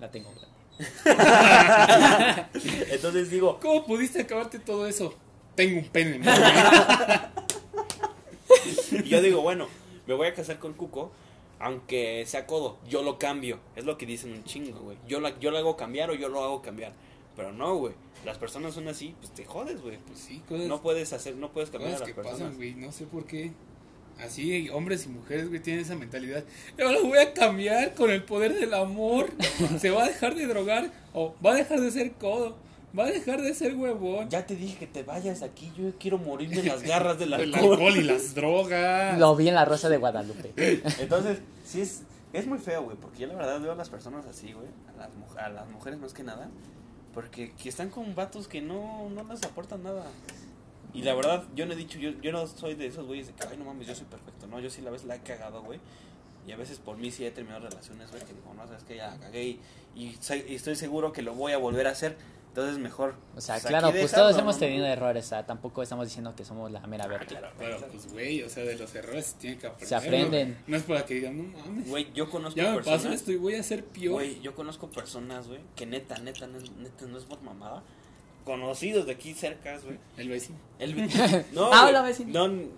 La tengo grande. Entonces digo, ¿Cómo pudiste acabarte todo eso? Tengo un pene. ¿no? y yo digo, bueno, me voy a casar con Cuco, aunque sea codo, yo lo cambio. Es lo que dicen un chingo, güey. Yo, la, yo lo hago cambiar o yo lo hago cambiar. Pero no, güey. Las personas son así, pues te jodes, güey. Pues sí, cosas, No puedes hacer, no puedes cambiar cosas a que las personas. pasan, güey. No sé por qué. Así, hombres y mujeres, güey, tienen esa mentalidad. Yo lo voy a cambiar con el poder del amor. Se va a dejar de drogar o va a dejar de ser codo. Va a dejar de ser huevón. Ya te dije que te vayas de aquí, yo quiero morirme en las garras del El alcohol. alcohol y las drogas. Lo vi en la Rosa de Guadalupe. Entonces, sí es, es muy feo, güey, porque yo la verdad veo a las personas así, güey, a las, a las mujeres más que nada, porque que están con vatos que no, no les aportan nada. Y la verdad, yo no he dicho, yo, yo no soy de esos güeyes de que, ay, no mames, yo soy perfecto, no, yo sí la vez la he cagado, güey. Y a veces por mí sí he terminado relaciones, güey, que digo, no, sabes que ya la cagué y, y estoy seguro que lo voy a volver a hacer. Entonces mejor. O sea, pues, claro, pues dejarlo, todos hemos ¿no? tenido errores. O sea, tampoco estamos diciendo que somos la mera Ah, verga. claro, Pero, claro. pues, güey, o sea, de los errores se tiene que aprender. Se aprenden. No, No es para que digan, no mames. Güey, yo conozco Ya me personas. pasó esto y voy a ser peor. Güey, yo conozco personas, güey, que neta, neta, neta, neta, no es por mamada, conocidos de aquí cerca, güey. El vecino. El no, Ah, güey, hola, vecino. no,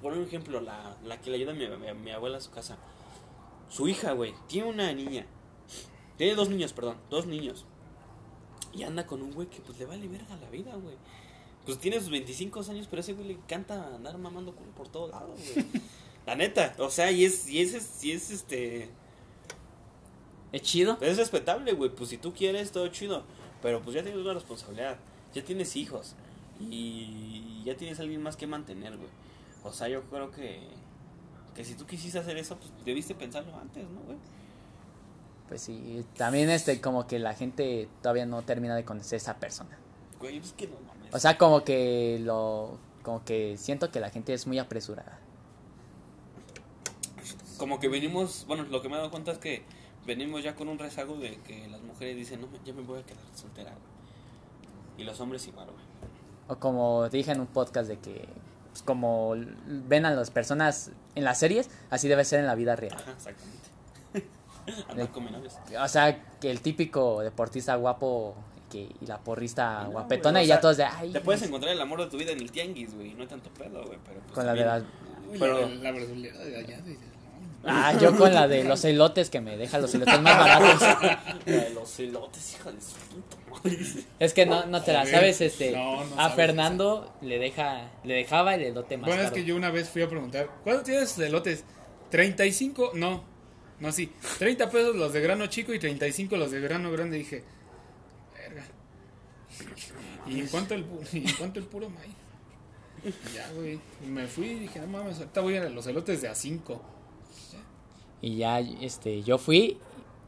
por un ejemplo, la, la que le ayuda a mi, mi- mi abuela a su casa. Su hija, güey, tiene una niña. Tiene dos niños, perdón, dos niños. Y anda con un güey que pues le vale verga la vida, güey. Pues tiene sus 25 años, pero a ese güey le encanta andar mamando culo por todos lados, güey. La neta, o sea, y es, y es, y es este... Es chido. Es respetable, güey. Pues si tú quieres, todo chido. Pero pues ya tienes una responsabilidad. Ya tienes hijos. Y ya tienes a alguien más que mantener, güey. O sea, yo creo que. Que si tú quisiste hacer eso, pues debiste pensarlo antes, ¿no, güey? Pues sí, también este como que la gente todavía no termina de conocer a esa persona. Güey, que no mames. O sea, como que lo como que siento que la gente es muy apresurada. Como que venimos. Bueno, lo que me he dado cuenta es que venimos ya con un rezago de que las mujeres dicen, no, ya me voy a quedar soltera, güey. Y los hombres igual, güey. O como dije en un podcast de que pues, como ven a las personas en las series, así debe ser en la vida real. Ajá, exactamente. Andar con menores. O sea, que el típico deportista guapo que, y la porrista No, guapetona güey, o y ya sea, todos de ay. Te puedes encontrar el amor de tu vida en el tianguis, güey. No hay tanto pedo, güey. Pero pues, con la de las Pero- la, de- brasilera de allá. de- de- Ah, yo con la de los elotes que me deja los elotes más baratos. La de los elotes, hija de su puta madre. Es que no, no te la sabes, este. no, no a sabes Fernando le deja, le dejaba el elote más Bueno, es caro. que yo una vez fui a preguntar, ¿cuánto tienes sus elotes? 35, no, no, sí, 30 pesos los de grano chico y 35 los de grano grande. Dije, verga. ¿Y en cuánto el, y en cuánto el puro maíz? Y Ya, güey. Y me fui y dije, no mames, ahorita voy a los elotes de a 5. Y ya, este, yo fui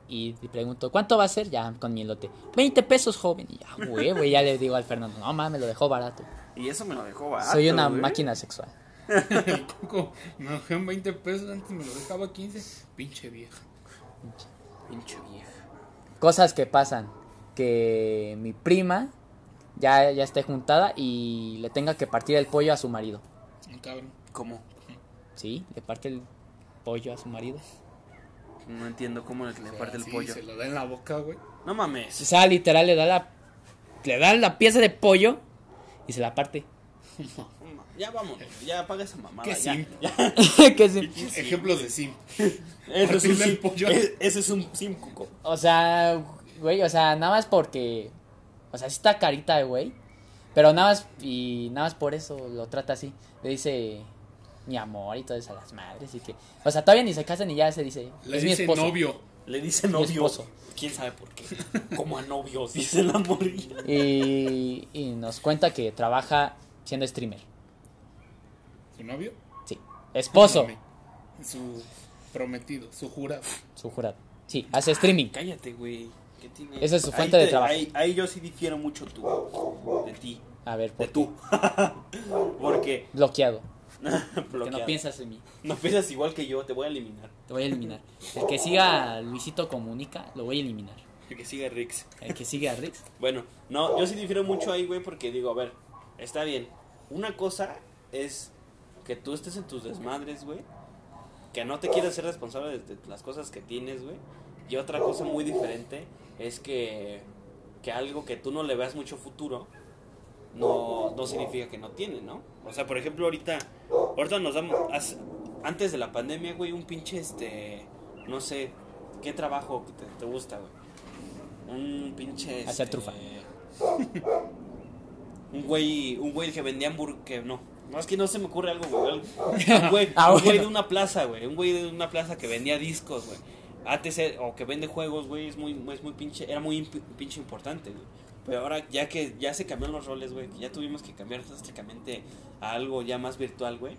y le pregunto, ¿cuánto va a ser? Ya, con mi elote. 20 pesos, joven. Y ya, güey, güey, ya le digo al Fernando, no mames, lo dejó barato. Y eso me lo dejó barato. Soy una güey. máquina sexual. El coco me dejaron 20 pesos, antes me lo dejaba 15. Pinche vieja. Pinche vieja. Cosas que pasan. Que mi prima ya, ya esté juntada y le tenga que partir el pollo a su marido. Un cabrón. ¿Cómo? ¿Sí? Le parte el pollo a su marido. No entiendo cómo le le parte el Sí, pollo. Se lo da en la boca, güey. No O mames. sea, literal le da la le da la pieza de pollo y se la parte. Ya vamos, ya apaga esa mamada. Qué ya, simp. ya. que sí. Ejemplos de sim. Eso es un Partirle el sim. pollo. es- Ese es un sim cuco. O sea, güey, o sea, nada más porque o sea, sí está carita de güey, pero nada más y nada más por eso lo trata así. Le dice mi amor y todo eso a las madres y que, o sea, todavía ni se casan y ya se dice, Le es mi dice esposo. novio. Le dice Mi novio. esposo. ¿Quién sabe por qué? Como a novios, dice la morilla. Y, y nos cuenta que trabaja siendo streamer. ¿Su novio? Sí. Esposo. Su prometido, su jurado. su jurado. Sí, hace streaming. Cállate, güey. ¿Qué tiene? Esa es su Ahí fuente de trabajo. Ahí, ahí yo sí difiero mucho tú. De ti. A ver, De ¿por tú. Porque. bloqueado. Que bloqueado. no piensas en mí. No piensas igual que yo, te voy a eliminar. Te voy a eliminar. El que siga a Luisito Comunica, lo voy a eliminar. El que siga Rix. El que siga a Rix. Bueno, no, yo sí difiero mucho ahí, güey, porque digo, a ver, está bien. Una cosa es que tú estés en tus desmadres, güey. Que no te quieras ser responsable de, las cosas que tienes, güey. Y otra cosa muy diferente es que, que algo que tú no le veas mucho futuro no, no significa que no tiene, ¿no? O sea, por ejemplo, ahorita, ahorita nos damos, antes de la pandemia, güey, un pinche, este, no sé, ¿qué trabajo te, te gusta, güey? Un pinche... Hacer este, trufa. Un güey, un güey que vendía hamburguesas, que no. No, es que no se me ocurre algo, güey. Un güey, Ah, un güey bueno. de una plaza, güey. Un güey de una plaza que vendía discos, güey. ATC, o que vende juegos, güey, es muy, es muy pinche, era muy pinche importante, güey. Pero ahora, ya que ya se cambiaron los roles, güey, ya tuvimos que cambiar drásticamente a algo ya más virtual, güey.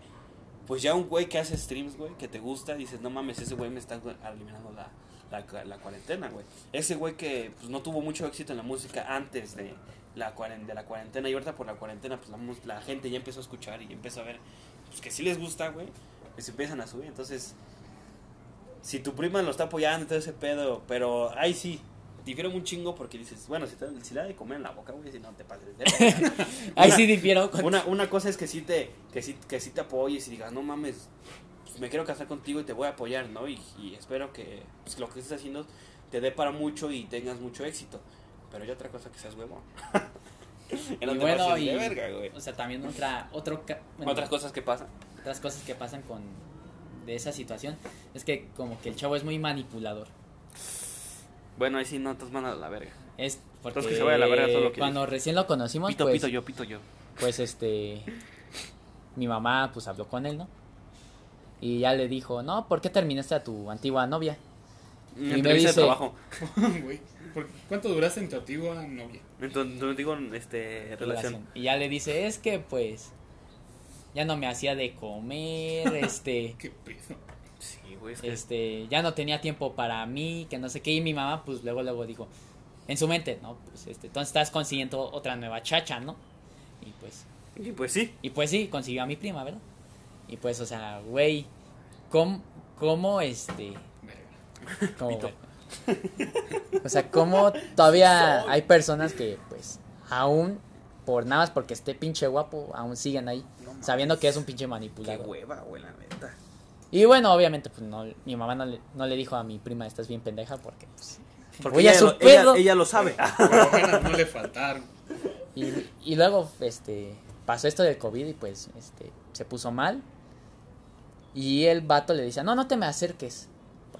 Pues ya un güey que hace streams, güey, que te gusta, dices, no mames, ese güey me está eliminando la, la, la cuarentena, güey. Ese güey que pues, no tuvo mucho éxito en la música antes de la, de la cuarentena y ahorita por la cuarentena, pues la, la gente ya empezó a escuchar y empezó a ver pues, que sí les gusta, güey, pues empiezan a subir. Entonces, si tu prima lo está apoyando, todo ese pedo, pero ahí sí, difiero un chingo porque dices, bueno, si, te, si le da de comer en la boca, güey, si no te pases de. Ahí sí difiero. con- una, una cosa es que sí te que sí, que sí te apoyes y digas, no mames, pues, me quiero casar contigo y te voy a apoyar, ¿no? Y, y espero que pues, lo que estés haciendo te dé para mucho y tengas mucho éxito. Pero ya otra cosa que seas huevón. Y bueno, y, de verga, güey. o sea, también otra, otro, bueno, Otras cosas que pasan. otras cosas que pasan con de esa situación es que como que el chavo es muy manipulador. Bueno, ahí sí no, te mandan a la verga. Es porque Entonces que se vaya a la verga todo lo que cuando recién lo conocimos, Pito, pues, pito yo, pito yo. pues este mi mamá pues habló con él, ¿no? Y ya le dijo, "No, ¿por qué terminaste a tu antigua novia?" Me entrevista de dice- trabajo. Güey, ¿por- ¿cuánto duraste en tu antigua novia? Entonces, no digo, este, relación. Y ya le dice, "Es que pues ya no me hacía de comer, este ¿Qué pedo? Sí, güey, es que este, ya no tenía tiempo para mí, que no sé qué, y mi mamá pues luego luego dijo, en su mente, no, pues este, entonces estás consiguiendo otra nueva chacha, ¿no? Y pues, Y pues sí. y pues sí, consiguió a mi prima, ¿verdad? Y pues, o sea, güey, ¿cómo, cómo este, Verga. cómo, Pito. güey? O sea, cómo todavía hay personas que pues aún por nada más porque esté pinche guapo, aún siguen ahí, No mames. sabiendo que es un pinche Qué manipulador. hueva, güey, la neta. Y bueno, obviamente, pues no, mi mamá no le, no le dijo a mi prima, estás bien pendeja, porque pues, Porque ella, su lo, ella, pedo. ella lo sabe. No le faltaron. Y, y luego, este, pasó esto del COVID y pues, este, se puso mal. Y el vato le decía, no, no te me acerques,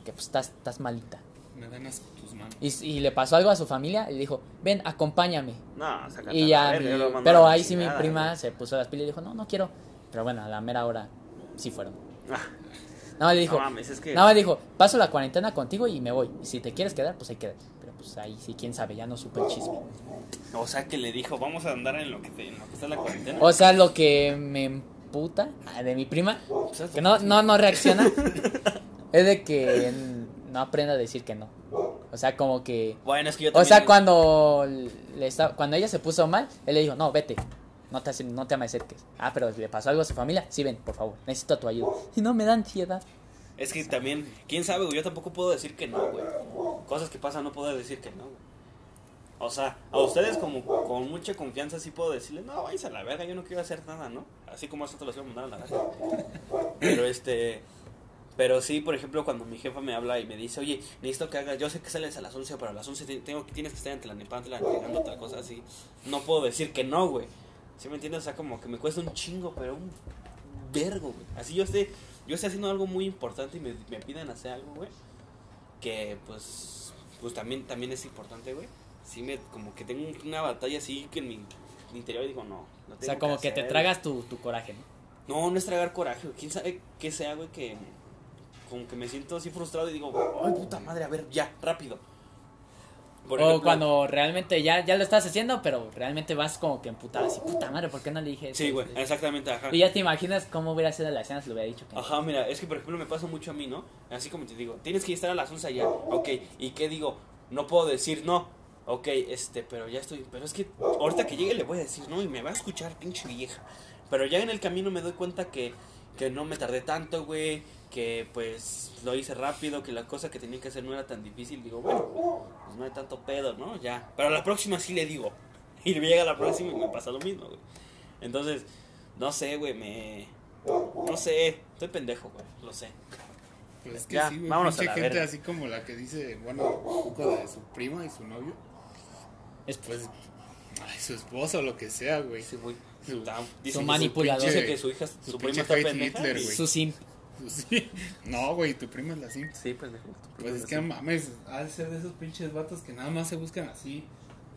porque pues estás, estás malita. Me dan asco tus manos. Y, y le pasó algo a su familia y le dijo, ven, acompáñame. No, sácate a Y ya, verga, mi- yo lo mando a pero ahí sí mi prima se puso las pilas y dijo, no, no quiero. Pero bueno, a la mera hora sí fueron. Ah, Nada más le dijo, no mames, es que. nada más dijo, paso la cuarentena contigo y me voy. Y si te quieres quedar, pues ahí quedas. Pero pues ahí sí, quién sabe, ya no supe el chisme. O sea, que le dijo, vamos a andar en lo que, te, en lo que está la cuarentena. O sea, lo que me emputa ah, de mi prima, sea, que no, no, no reacciona, es de que no aprenda a decir que no. O sea, como que... Bueno, es que yo O sea, cuando, le está, cuando ella se puso mal, él le dijo, no, vete, no te, no te me acerques. Ah, pero le pasó algo a su familia, sí, ven, por favor, necesito tu ayuda. Y no me da ansiedad. Es que también, quién sabe, güey. Yo tampoco puedo decir que no, güey. Cosas que pasan, no puedo decir que no, güey. O sea, a ustedes como con mucha confianza sí puedo decirles, no, váyanse a la verga, yo no quiero hacer nada, ¿no? Así como a nosotros los iba a mandar a la verga. Pero este. Pero sí, por ejemplo, cuando mi jefa me habla y me dice, oye, necesito que hagas, yo sé que sales a las 11, pero a las 11 te- tengo, que- tienes que estar ante la Nepantla entregando otra cosa así. No puedo decir que no, güey. ¿Sí me entiendes? O sea, como que me cuesta un chingo, pero un vergo, güey. Así yo esté, yo esté haciendo algo muy importante y me, me piden hacer algo, güey. Que pues, pues también, también es importante, güey. Sí me, como que tengo una batalla así que en mi interior digo, no. no O sea, tengo como que te hacer, tragas tu, tu coraje, ¿no? no, no es tragar coraje. güey. ¿Quién sabe qué sea, güey? Que como que me siento así frustrado y digo, ay, puta madre, a ver, ya, rápido. Por o ejemplo, cuando realmente ya, ya lo estás haciendo, pero realmente vas como que emputado así, puta madre, ¿por qué no le dije eso? Sí, güey, exactamente, ajá. Y ya te imaginas cómo hubiera sido la escena si le hubiera dicho que no. Ajá, mira, es que por ejemplo me pasa mucho a mí, ¿no? Así como te digo, tienes que estar a las 11 allá, ok, ¿y qué digo? No puedo decir no, ok, este, pero ya estoy, pero es que ahorita que llegue le voy a decir no y me va a escuchar pinche vieja. Pero ya en el camino me doy cuenta que, que no me tardé tanto, güey, que pues lo hice rápido, que la cosa que tenía que hacer no era tan difícil, digo, bueno, pues no hay tanto pedo, ¿no? Ya, pero a la próxima sí le digo. Y llega la próxima y me pasa lo mismo, güey. Entonces, no sé, güey, me... No sé, estoy pendejo, güey, lo sé. Pues es que Ya, sí, güey. vámonos Pinche a la gente verga. así como la que dice, bueno, de su prima y su novio. Es Pues, ay, su esposa o lo que sea, güey. Sí, güey. Su- su manipulador. Dice que su hija, Su su, prima está pendeja. Hitler, su simp. Sí. No, güey, tu prima es la simp. Sí, pendejo. tu prima Pues es que no mames, ha de ser de esos pinches vatos que nada más se buscan así.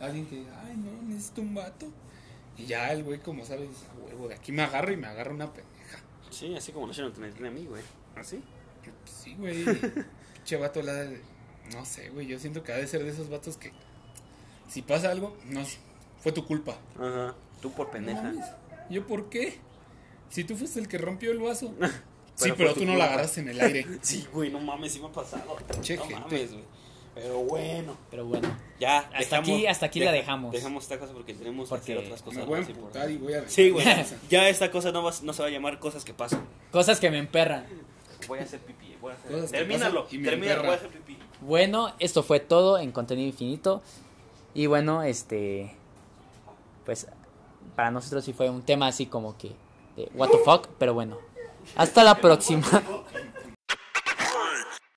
Alguien que, ay, no, necesito un vato. Y ya el güey, como sabes, dice, "A huevo, de aquí me agarro y me agarra una pendeja. Sí, así como no se lo tiene a mí, güey. ¿Así? Sí, güey. Pinche vato, la de- no sé, güey. Yo siento que ha de ser de esos vatos que, si pasa algo, no, fue tu culpa. Ajá. Tú por pendeja. ¿Yo por qué? Si tú fuiste el que rompió el vaso. sí, Pero tú no la agarraste en el aire. Sí, güey, no mames, sí me ha pasado. Che, no gente. mames, güey. Pero bueno, Pero bueno, ya. Hasta aquí- hasta aquí la dejamos. Dejamos esta cosa porque tenemos Porque que hacer otras cosas. Me voy a más emputar y importantes. voy a... Sí, güey. ya esta cosa no, va, no se va a llamar cosas que pasan. cosas que me emperran. Voy a hacer pipí. Voy a hacer... Cosas que Termínalo. Termínalo, voy a hacer pipí. Bueno, esto fue todo en contenido infinito. Y bueno, este. Pues para nosotros sí fue un tema así como que. De what the fuck, pero bueno. Hasta la próxima.